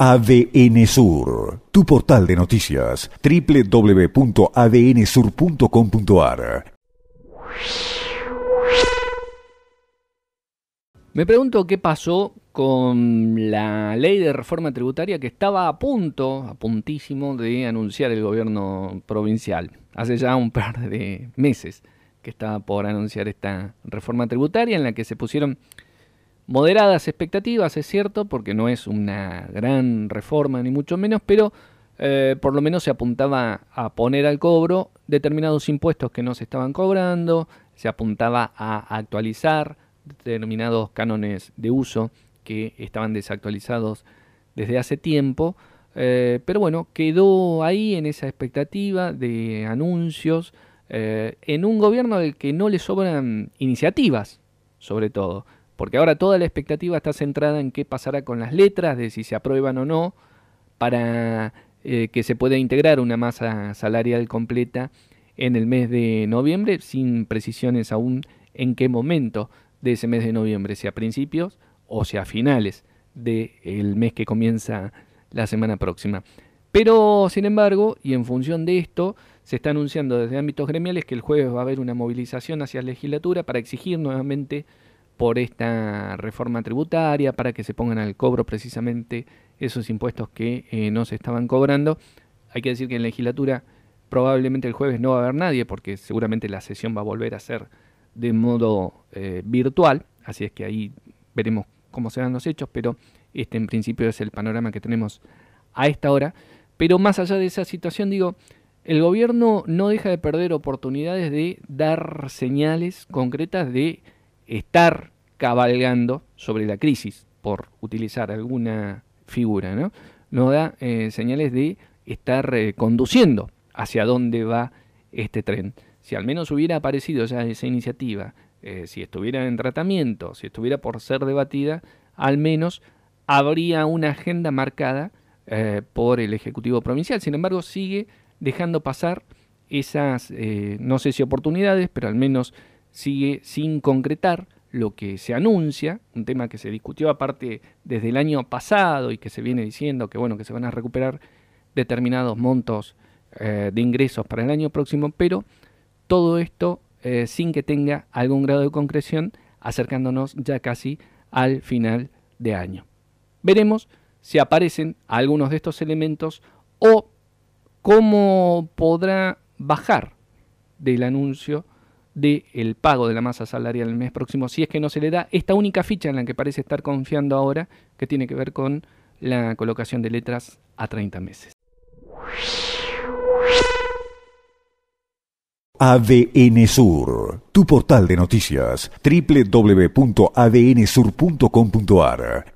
ADN Sur, tu portal de noticias, www.adnsur.com.ar. Me pregunto qué pasó con la ley de reforma tributaria que estaba a punto, a puntísimo de anunciar el gobierno provincial. Hace ya un par de meses que estaba por anunciar esta reforma tributaria en la que se pusieron moderadas expectativas, es cierto, porque no es una gran reforma ni mucho menos, pero eh, por lo menos se apuntaba a poner al cobro determinados impuestos que no se estaban cobrando, se apuntaba a actualizar determinados cánones de uso que estaban desactualizados desde hace tiempo, eh, pero bueno, quedó ahí en esa expectativa de anuncios, eh, en un gobierno del que no le sobran iniciativas, sobre todo porque ahora toda la expectativa está centrada en qué pasará con las letras, de si se aprueban o no, para eh, que se pueda integrar una masa salarial completa en el mes de noviembre, sin precisiones aún en qué momento de ese mes de noviembre, si a principios o si a finales del mes que comienza la semana próxima. Pero, sin embargo, y en función de esto, se está anunciando desde ámbitos gremiales que el jueves va a haber una movilización hacia la legislatura para exigir nuevamente por esta reforma tributaria, para que se pongan al cobro precisamente esos impuestos que eh, no se estaban cobrando. Hay que decir que en la legislatura probablemente el jueves no va a haber nadie, porque seguramente la sesión va a volver a ser de modo eh, virtual, así es que ahí veremos cómo se dan los hechos, pero este en principio es el panorama que tenemos a esta hora. Pero más allá de esa situación, digo, el gobierno no deja de perder oportunidades de dar señales concretas de estar cabalgando sobre la crisis, por utilizar alguna figura, ¿no? Da eh, señales de estar eh, conduciendo hacia dónde va este tren. Si al menos hubiera aparecido ya esa iniciativa, eh, si estuviera en tratamiento, si estuviera por ser debatida, al menos habría una agenda marcada por el Ejecutivo Provincial. Sin embargo, sigue dejando pasar esas, no sé si oportunidades, pero al menos sigue sin concretar lo que se anuncia, un tema que se discutió aparte desde el año pasado y que se viene diciendo que bueno que se van a recuperar determinados montos eh, de ingresos para el año próximo, pero todo esto eh, sin que tenga algún grado de concreción, acercándonos ya casi al final de año. Veremos si aparecen algunos de estos elementos o cómo podrá bajar del anuncio del pago de la masa salarial el mes próximo, si es que no se le da esta única ficha en la que parece estar confiando ahora, que tiene que ver con la colocación de letras a 30 meses. ADN Sur, tu portal de noticias, www.adnsur.com.ar